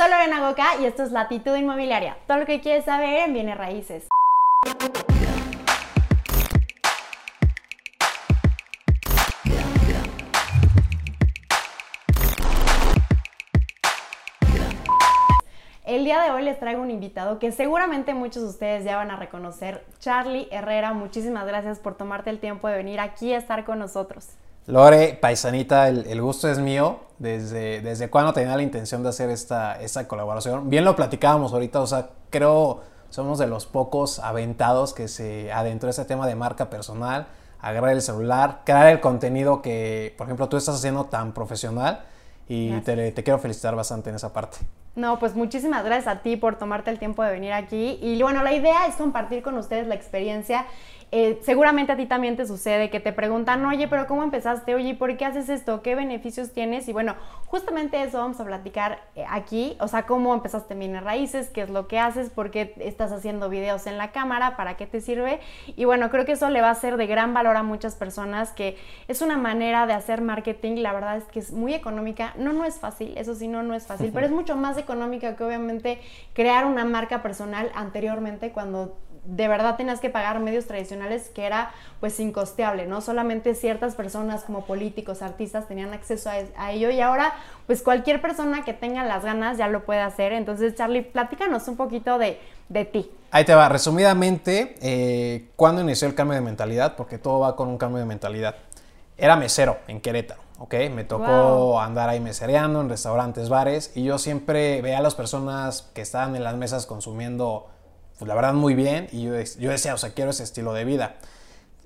Soy Lorena Goca y esto es Latitud Inmobiliaria. Todo lo que quieres saber en bienes raíces. El día de hoy les traigo un invitado que seguramente muchos de ustedes ya van a reconocer, Charlie Herrera. Muchísimas gracias por tomarte el tiempo de venir aquí a estar con nosotros. Lore, paisanita, el, gusto es mío. Desde, desde cuando tenía la intención de hacer esta, esta colaboración. Bien lo platicábamos ahorita, o sea, creo somos de los pocos aventados que se adentró ese tema de marca personal, agarrar el celular, crear el contenido que, por ejemplo, tú estás haciendo tan profesional y te, te, quiero felicitar bastante en esa parte. No, pues muchísimas gracias a ti por tomarte el tiempo de venir aquí. Y bueno, la idea es compartir con ustedes la experiencia eh, seguramente a ti también te sucede que te preguntan, oye, pero ¿cómo empezaste? Oye, ¿por qué haces esto? ¿Qué beneficios tienes? Y bueno, justamente eso vamos a platicar eh, aquí, o sea, cómo empezaste en bienes raíces, qué es lo que haces, por qué estás haciendo videos en la cámara, para qué te sirve. Y bueno, creo que eso le va a ser de gran valor a muchas personas, que es una manera de hacer marketing, la verdad es que es muy económica, no, no es fácil, eso sí, no, no es fácil, pero es mucho más económica que obviamente crear una marca personal anteriormente cuando de verdad tenías que pagar medios tradicionales que era pues incosteable, ¿no? Solamente ciertas personas como políticos, artistas tenían acceso a, ello y ahora pues cualquier persona que tenga las ganas ya lo puede hacer. Entonces Charlie, platícanos un poquito de, ti. Ahí te va, resumidamente, eh, ¿cuándo inició el cambio de mentalidad? Porque todo va con un cambio de mentalidad. Era mesero en Querétaro, ¿ok? Me tocó andar ahí mesereando en restaurantes, bares y yo siempre veía a las personas que estaban en las mesas consumiendo pues la verdad muy bien y yo, yo decía, o sea, quiero ese estilo de vida.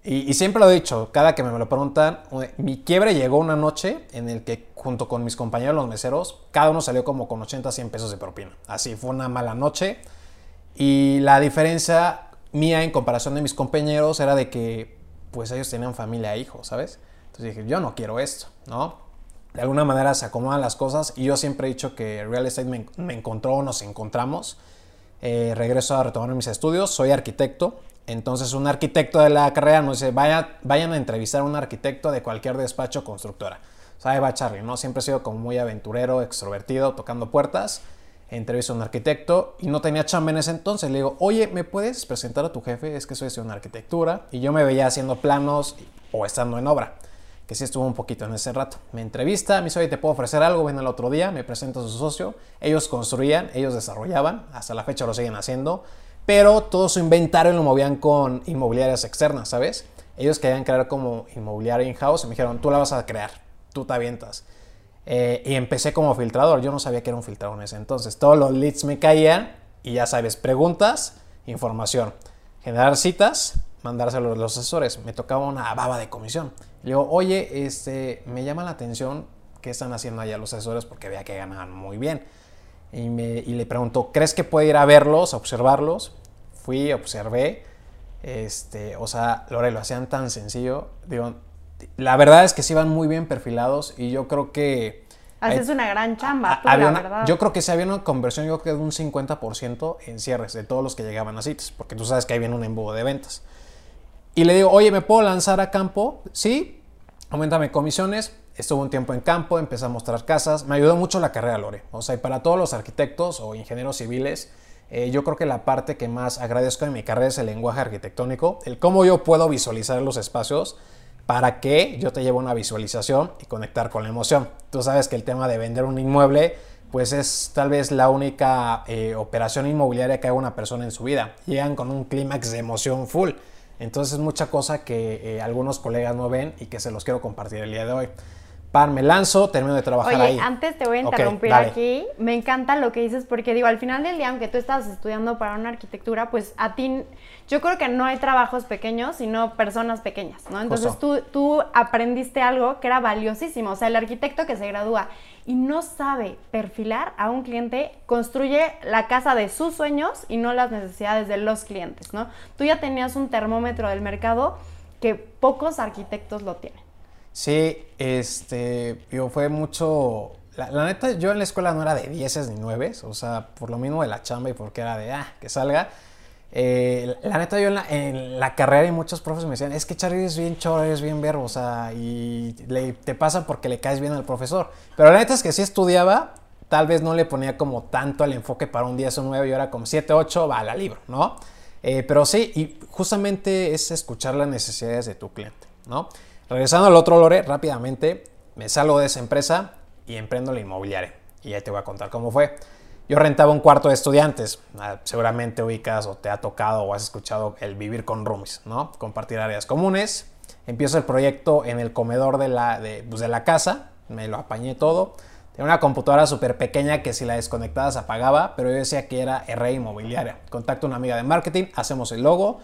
Y, siempre lo he dicho, cada que me lo preguntan, mi quiebre llegó una noche en el que junto con mis compañeros los meseros, cada uno salió como con 80, 100 pesos de propina. Así, fue una mala noche. Y la diferencia mía en comparación de mis compañeros era de que pues ellos tenían familia e hijos, ¿sabes? Entonces dije, yo no quiero esto, ¿no? De alguna manera se acomodan las cosas y yo siempre he dicho que Real Estate me, me encontró, nos encontramos eh, regreso a retomar mis estudios, soy arquitecto, entonces un arquitecto de la carrera nos dice, Vaya, vayan a entrevistar a un arquitecto de cualquier despacho constructora. O va Charlie, ¿no? Siempre he sido como muy aventurero, extrovertido, tocando puertas. Entrevisto a un arquitecto y no tenía chamba en ese entonces. Le digo, oye, ¿me puedes presentar a tu jefe? Es que soy de una arquitectura. Y yo me veía haciendo planos o estando en obra que sí estuvo un poquito en ese rato. Me entrevista, me dice, oye, te puedo ofrecer algo, ven el otro día, me presento a su socio, ellos construían, ellos desarrollaban, hasta la fecha lo siguen haciendo, pero todo su inventario lo movían con inmobiliarias externas, ¿sabes? Ellos querían crear como inmobiliaria in-house y me dijeron, tú la vas a crear, tú te avientas. Eh, y empecé como filtrador, yo no sabía que era un filtrador en ese entonces. Todos los leads me caían y ya sabes, preguntas, información, generar citas, mandárselo a los asesores. Me tocaba una baba de comisión. Le digo, oye, este, me llama la atención qué están haciendo allá los asesores porque veía que ganaban muy bien. Y, me, y le pregunto, ¿crees que puedo ir a verlos, a observarlos? Fui, observé. Este, o sea, Lore, lo hacían tan sencillo. Digo, la verdad es que sí iban muy bien perfilados y yo creo que... Haces una gran chamba, tú, la verdad. Yo creo que sí había una conversión, yo creo que de un 50% en cierres de todos los que llegaban a citas, porque tú sabes que ahí viene un embudo de ventas. Y le digo, oye, ¿me puedo lanzar a campo? Sí, aumentame comisiones. Estuve un tiempo en campo, empecé a mostrar casas. Me ayudó mucho la carrera Lore. O sea, y para todos los arquitectos o ingenieros civiles, eh, yo creo que la parte que más agradezco en mi carrera es el lenguaje arquitectónico, el cómo yo puedo visualizar los espacios para que yo te lleve una visualización y conectar con la emoción. Tú sabes que el tema de vender un inmueble, pues es tal vez la única eh, operación inmobiliaria que haga una persona en su vida. Llegan con un clímax de emoción full. Entonces, mucha cosa que eh, algunos colegas no ven y que se los quiero compartir el día de hoy. Pan, me lanzo, termino de trabajar Oye, ahí. antes te voy a interrumpir aquí. Me encanta lo que dices porque digo, al final del día, aunque tú estás estudiando para una arquitectura, pues a ti, yo creo que no hay trabajos pequeños, sino personas pequeñas, ¿no? Entonces tú, tú aprendiste algo que era valiosísimo. O sea, el arquitecto que se gradúa y no sabe perfilar a un cliente, construye la casa de sus sueños y no las necesidades de los clientes, ¿no? Tú ya tenías un termómetro del mercado que pocos arquitectos lo tienen. Sí, este, yo fue mucho... La, neta, yo en la escuela no era de 10 ni 9, o sea, por lo mismo de la chamba y porque era de, ah, que salga. Eh, la neta, yo en la, carrera y muchos profes me decían, es que Charlie es bien choro, es bien verbo, o sea, y te pasa porque le caes bien al profesor. Pero la neta es que sí estudiaba, tal vez no le ponía como tanto el enfoque para un 10 o 9 y ahora como 7, 8, va la libro, ¿no? Eh, pero sí, y justamente es escuchar las necesidades de tu cliente, ¿no? Regresando al otro lore, rápidamente, me salgo de esa empresa y emprendo la inmobiliaria. Y ahí te voy a contar cómo fue. Yo rentaba un cuarto de estudiantes. Ah, seguramente ubicas o te ha tocado o has escuchado el vivir con roomies, ¿no? Compartir áreas comunes. Empiezo el proyecto en el comedor de la, de, pues, de la casa. Me lo apañé todo. Tenía una computadora súper pequeña que si la desconectaba se apagaba, pero yo decía que era R Inmobiliaria. Contacto a una amiga de marketing, hacemos el logo,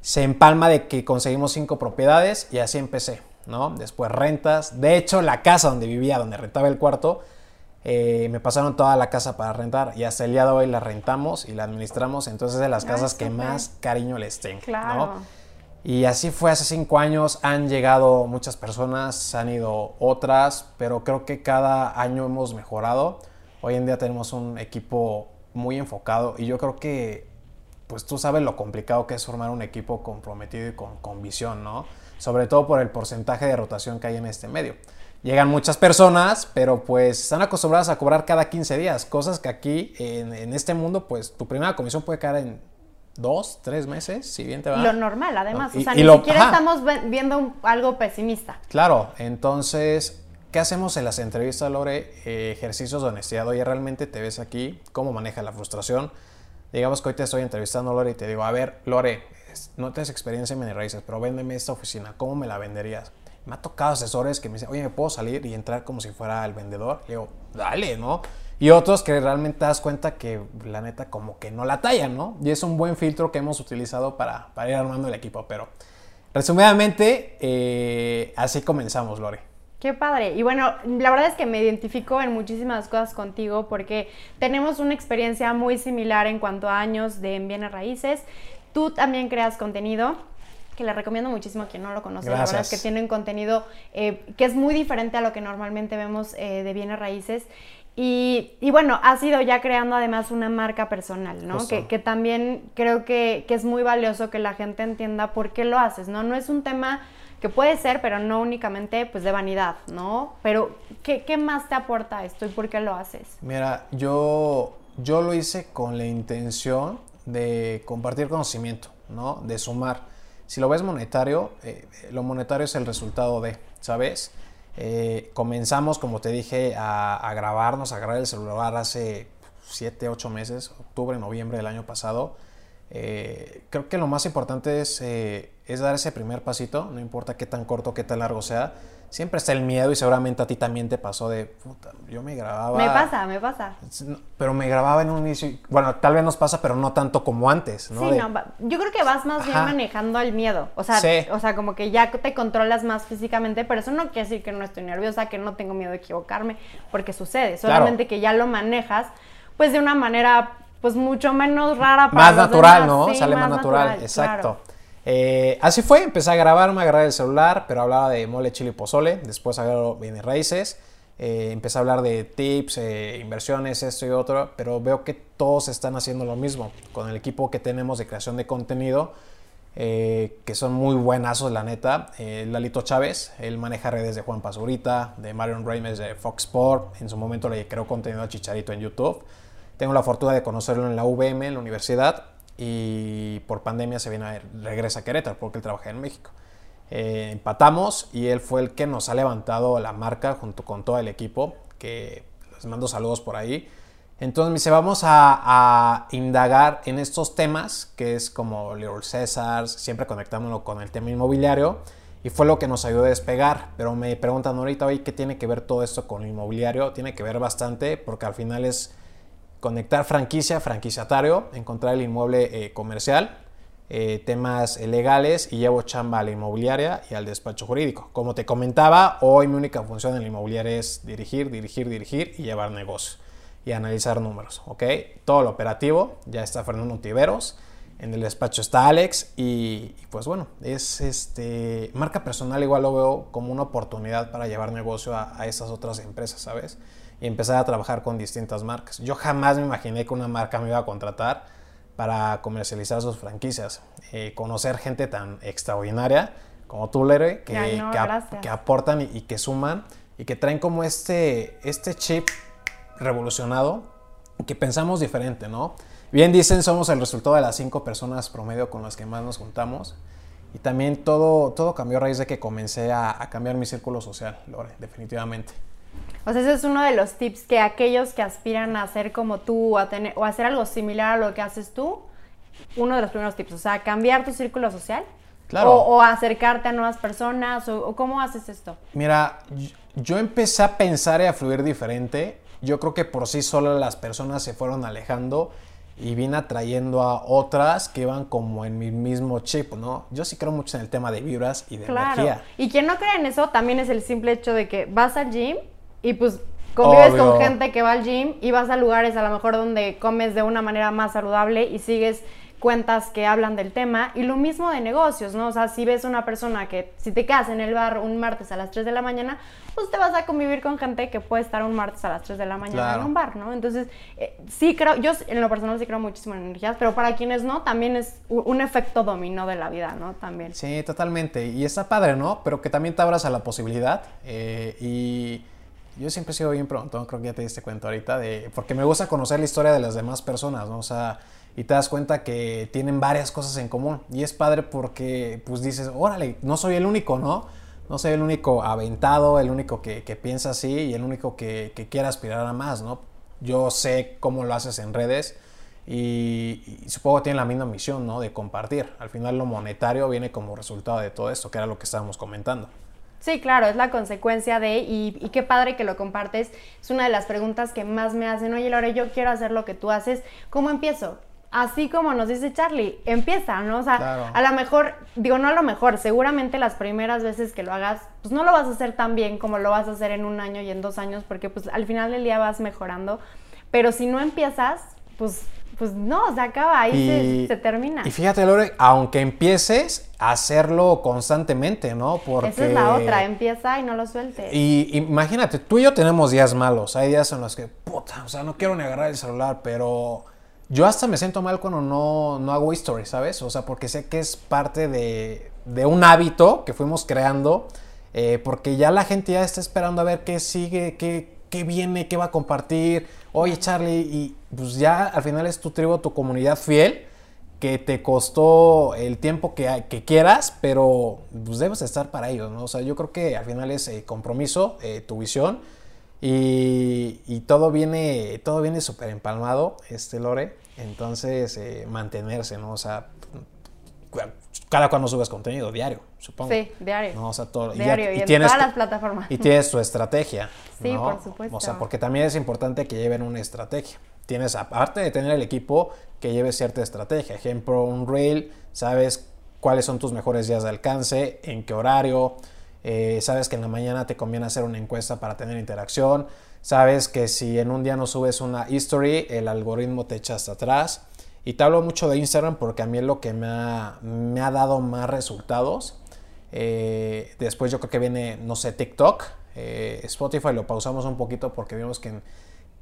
se empalma de que conseguimos cinco propiedades y así empecé, ¿no? Después rentas. De hecho, la casa donde vivía, donde rentaba el cuarto, eh, me pasaron toda la casa para rentar y hasta el día de hoy la rentamos y la administramos. Entonces es de las casas que más cariño les tengo, Claro. Y así fue hace cinco años, han llegado muchas personas, han ido otras, pero creo que cada año hemos mejorado. Hoy en día tenemos un equipo muy enfocado y yo creo que, pues tú sabes lo complicado que es formar un equipo comprometido y con, con visión, ¿no? Sobre todo por el porcentaje de rotación que hay en este medio. Llegan muchas personas, pero pues están acostumbradas a cobrar cada 15 días, cosas que aquí en, en este mundo, pues tu primera comisión puede caer en dos, tres meses, si bien te va. Lo normal, además. Y- o sea, y ni lo- siquiera ajá. estamos viendo un- algo pesimista. Claro, entonces, ¿qué hacemos en las entrevistas, Lore? Eh, ejercicios de honestidad. Oye, ¿realmente te ves aquí? ¿Cómo manejas la frustración? Digamos que hoy te estoy entrevistando, Lore, y te digo, a ver, Lore, no tienes experiencia en bienes raíces, pero véndeme esta oficina, ¿cómo me la venderías? Me ha tocado asesores que me dicen, oye, ¿me puedo salir y entrar como si fuera el vendedor? Le digo, dale, ¿no? Y otros que realmente te das cuenta que la neta como que no la tallan, ¿no? Y es un buen filtro que hemos utilizado para, para ir armando el equipo, pero resumidamente, eh, así comenzamos, Lore. Qué padre. Y bueno, la verdad es que me identifico en muchísimas cosas contigo porque tenemos una experiencia muy similar en cuanto a años de en bienes raíces. Tú también creas contenido que le recomiendo muchísimo a quien no lo conoce. La verdad es Gracias. que tiene un contenido eh, que es muy diferente a lo que normalmente vemos eh, de bienes raíces. Y, y bueno, has ido ya creando además una marca personal, ¿no? Que, que también creo que, que es muy valioso que la gente entienda por qué lo haces, ¿no? No es un tema que puede ser, pero no únicamente pues de vanidad, ¿no? Pero ¿qué, qué más te aporta esto y por qué lo haces? Mira, yo, yo lo hice con la intención de compartir conocimiento, ¿no? De sumar. Si lo ves monetario, eh, lo monetario es el resultado de, ¿sabes? Eh, comenzamos, como te dije, a, a grabarnos, a agarrar el celular hace 7, 8 meses, octubre, noviembre del año pasado. Eh, creo que lo más importante es, eh, es dar ese primer pasito, no importa qué tan corto, qué tan largo sea. Siempre está el miedo y seguramente a ti también te pasó de, puta, yo me grababa. Me pasa, me pasa. Pero me grababa en un inicio. Bueno, tal vez nos pasa, pero no tanto como antes, ¿no? Sí, De- no, va- yo creo que vas más bien manejando el miedo. O sea, Sí. o sea, como que ya te controlas más físicamente, pero eso no quiere decir que no estoy nerviosa, que no tengo miedo de equivocarme, porque sucede. Solamente que ya lo manejas, pues de una manera, pues mucho menos rara para más los natural, demás. ¿no? Sí, Sale más, natural, exacto. claro. Eh, así fue, empecé a grabarme, a agarrar el celular, pero hablaba de mole, chile y pozole. Después agarro bienes raíces. eh, empecé a hablar de tips, eh, inversiones, esto y otro, pero veo que todos están haciendo lo mismo. Con el equipo que tenemos de creación de contenido, que son muy buenazos, la neta. Lalito Chávez, él maneja redes de Juan Pazurita, de Marion Rames de Fox Sport. En su momento le creó contenido a Chicharito en YouTube. Tengo la fortuna de conocerlo en la UVM, en la universidad, y por pandemia se viene a regresa a Querétaro porque él trabaja en México. Eh, empatamos y él fue el que nos ha levantado la marca junto con todo el equipo, que les mando saludos por ahí. Entonces me dice, vamos a, a indagar en estos temas, que es como Little César, siempre conectándolo con el tema inmobiliario, y fue lo que nos ayudó a despegar. Pero me preguntan ahorita, oye, ¿qué tiene que ver todo esto con el inmobiliario? Tiene que ver bastante, porque al final es conectar franquicia, franquiciatario, encontrar el inmueble eh, comercial, eh, temas eh, legales y llevo chamba a la inmobiliaria y al despacho jurídico. Como te comentaba, hoy mi única función en la inmobiliaria es dirigir, dirigir, dirigir y llevar negocio y analizar números, ¿ok? Todo lo operativo, ya está Fernando Tiveros, en el despacho está Alex y, y pues bueno, es este, marca personal igual lo veo como una oportunidad para llevar negocio a, a estas otras empresas, ¿sabes? Y empezar a trabajar con distintas marcas. Yo jamás me imaginé que una marca me iba a contratar para comercializar sus franquicias. Eh, conocer gente tan extraordinaria como tú, Lere, que, no, que, que aportan y, y que suman y que traen como este, este chip revolucionado, que pensamos diferente, ¿no? Bien dicen, somos el resultado de las cinco personas promedio con las que más nos juntamos. Y también todo, todo cambió a raíz de que comencé a, a cambiar mi círculo social, Lore, definitivamente. O sea, ese es uno de los tips que aquellos que aspiran a ser como tú o a, tener, o a hacer algo similar a lo que haces tú, uno de los primeros tips, o sea, cambiar tu círculo social. Claro. O, acercarte a nuevas personas, o, cómo haces esto. Mira, yo empecé a pensar y a fluir diferente. Yo creo que por sí solo las personas se fueron alejando y vine atrayendo a otras que iban como en mi mismo chip, ¿no? Yo sí creo mucho en el tema de vibras y de claro. energía. Y quien no cree en eso también es el simple hecho de que vas al gym y pues convives con gente que va al gym y vas a lugares a lo mejor donde comes de una manera más saludable y sigues cuentas que hablan del tema y lo mismo de negocios, ¿no? O sea, si ves una persona que si te quedas en el bar un martes a las 3 de la mañana, pues te vas a convivir con gente que puede estar un martes a las 3 de la mañana en un bar, ¿no? Entonces, eh, sí creo, yo en lo personal sí creo muchísimo en energías, pero para quienes no, también es un efecto dominó de la vida, ¿no? También. Sí, totalmente. Y está padre, ¿no? Pero que también te abras a la posibilidad eh, y yo siempre he sido bien pronto, creo que ya te diste cuenta ahorita, de, porque me gusta conocer la historia de las demás personas, ¿no? O sea, y te das cuenta que tienen varias cosas en común. Y es padre porque, pues dices, órale, no soy el único, ¿no? No soy el único aventado, el único que, piensa así y el único que, que, quiere aspirar a más, ¿no? Yo sé cómo lo haces en redes y, y, supongo que tienen la misma misión, ¿no? De compartir. Al final lo monetario viene como resultado de todo esto, que era lo que estábamos comentando. Sí, claro, es la consecuencia de, y, qué padre que lo compartes. Es una de las preguntas que más me hacen, oye Lore, yo quiero hacer lo que tú haces, ¿cómo empiezo? Así como nos dice Charlie, empieza, ¿no? O sea, a lo mejor, digo, no a lo mejor, seguramente las primeras veces que lo hagas, pues no lo vas a hacer tan bien como lo vas a hacer en un año y en dos años, porque pues al final del día vas mejorando. Pero si no empiezas, pues pues no, se acaba, ahí se, termina. Y fíjate, Lore, aunque empieces a hacerlo constantemente, ¿no? Porque... Esa es la otra, empieza y no lo sueltes. Y imagínate, tú y yo tenemos días malos, hay días en los que, puta, o sea, no quiero ni agarrar el celular, pero yo hasta me siento mal cuando no, no hago history, ¿sabes? O sea, porque sé que es parte de, de un hábito que fuimos creando, eh, porque ya la gente ya está esperando a ver qué sigue, qué, qué viene, qué va a compartir. Oye, Charlie, y pues ya al final es tu tribu, tu comunidad fiel, que te costó el tiempo que, que quieras, pero pues debes estar para ellos, ¿no? O sea, yo creo que al final es eh, compromiso, eh, tu visión, y, y, todo viene todo viene súper empalmado, este Lore. Entonces, eh, mantenerse, ¿no? O sea, cada cuando subes contenido, diario, supongo. Sí, diario. ¿no? O sea, todo. Diario, y, en todas las plataformas. Y tienes tu estrategia. Sí, por supuesto. O sea, porque también es importante que lleven una estrategia. Tienes, aparte de tener el equipo, que lleve cierta estrategia. Ejemplo, un rail, sabes cuáles son tus mejores días de alcance, en qué horario, eh, sabes que en la mañana te conviene hacer una encuesta para tener interacción, sabes que si en un día no subes una history, el algoritmo te echa hasta atrás. Y te hablo mucho de Instagram porque a mí es lo que me ha, me ha dado más resultados. Eh, después yo creo que viene, no sé, TikTok. Eh, Spotify lo pausamos un poquito porque vimos que,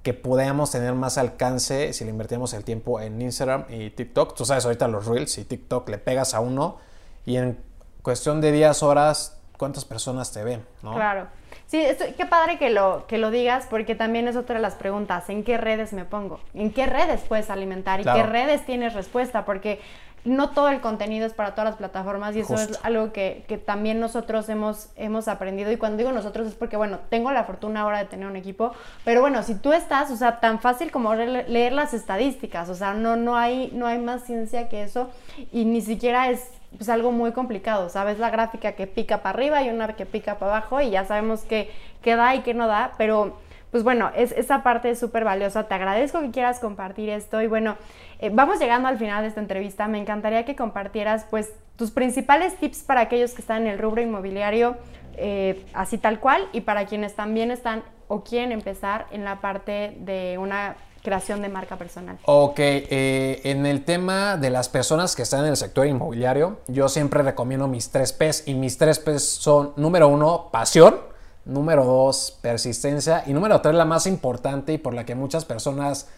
que podíamos tener más alcance si le invertíamos el tiempo en Instagram y TikTok. Tú sabes, ahorita los Reels y TikTok le pegas a uno y en cuestión de días, horas, ¿cuántas personas te ven? ¿no? Claro. Sí, qué padre que lo, que lo digas porque también es otra de las preguntas, ¿en qué redes me pongo? ¿En qué redes puedes alimentar? ¿Y qué redes tienes respuesta? Porque no todo el contenido es para todas las plataformas y eso es algo que, que, también nosotros hemos, hemos aprendido y cuando digo nosotros es porque, bueno, tengo la fortuna ahora de tener un equipo, pero bueno, si tú estás, o sea, tan fácil como leer las estadísticas, o sea, no, no, hay, no hay más ciencia que eso y ni siquiera es pues algo muy complicado, ¿sabes? La gráfica que pica para arriba y una que pica para abajo y ya sabemos qué, da y qué no da, pero pues bueno, es, esa parte es súper valiosa. Te agradezco que quieras compartir esto y bueno, eh, vamos llegando al final de esta entrevista. Me encantaría que compartieras pues tus principales tips para aquellos que están en el rubro inmobiliario, eh, así tal cual, y para quienes también están o quieren empezar en la parte de una creación de marca personal. Ok, eh, en el tema de las personas que están en el sector inmobiliario, yo siempre recomiendo mis tres P's y mis tres P's son, número uno, pasión, número dos, persistencia y número tres, la más importante y por la que muchas personas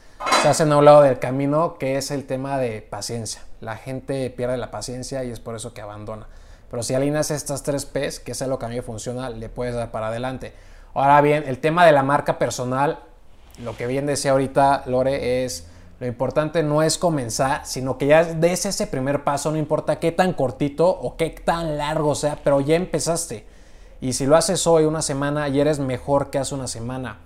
se hacen a un lado del camino, que es el tema de paciencia. La gente pierde la paciencia y es por eso que abandona. Pero si alineas estas tres P's, que es lo que a mí funciona, le puedes dar para adelante. Ahora bien, el tema de la marca personal lo que bien decía ahorita Lore es, lo importante no es comenzar, sino que ya des ese primer paso, no importa qué tan cortito o qué tan largo sea, pero ya empezaste. Y si lo haces hoy, una semana, y eres mejor que hace una semana.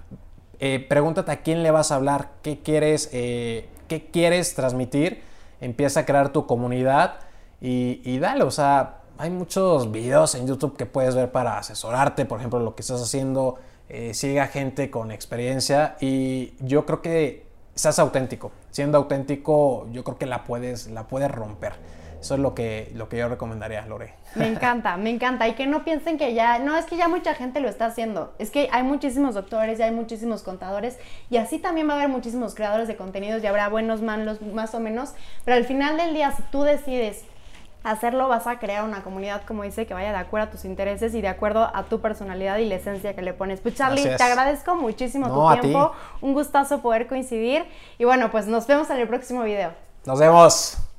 Eh, pregúntate a quién le vas a hablar, qué quieres, eh, qué quieres transmitir. Empieza a crear tu comunidad y, y dale, o sea, hay muchos videos en YouTube que puedes ver para asesorarte, por ejemplo, lo que estás haciendo. Eh, siga gente con experiencia y yo creo que seas auténtico. Siendo auténtico, yo creo que la puedes, la puedes romper. Eso es lo que, lo que yo recomendaría, Lore. Me encanta, me encanta. Y que no piensen que ya, no, es que ya mucha gente lo está haciendo. Es que hay muchísimos doctores y hay muchísimos contadores. Y así también va a haber muchísimos creadores de contenidos y habrá buenos, malos, más o menos. Pero al final del día, si tú decides hacerlo, vas a crear una comunidad, como dice, que vaya de acuerdo a tus intereses y de acuerdo a tu personalidad y la esencia que le pones. Pues Charlie, te agradezco muchísimo tu tiempo. Un gustazo poder coincidir. Y bueno, pues nos vemos en el próximo video. Nos vemos.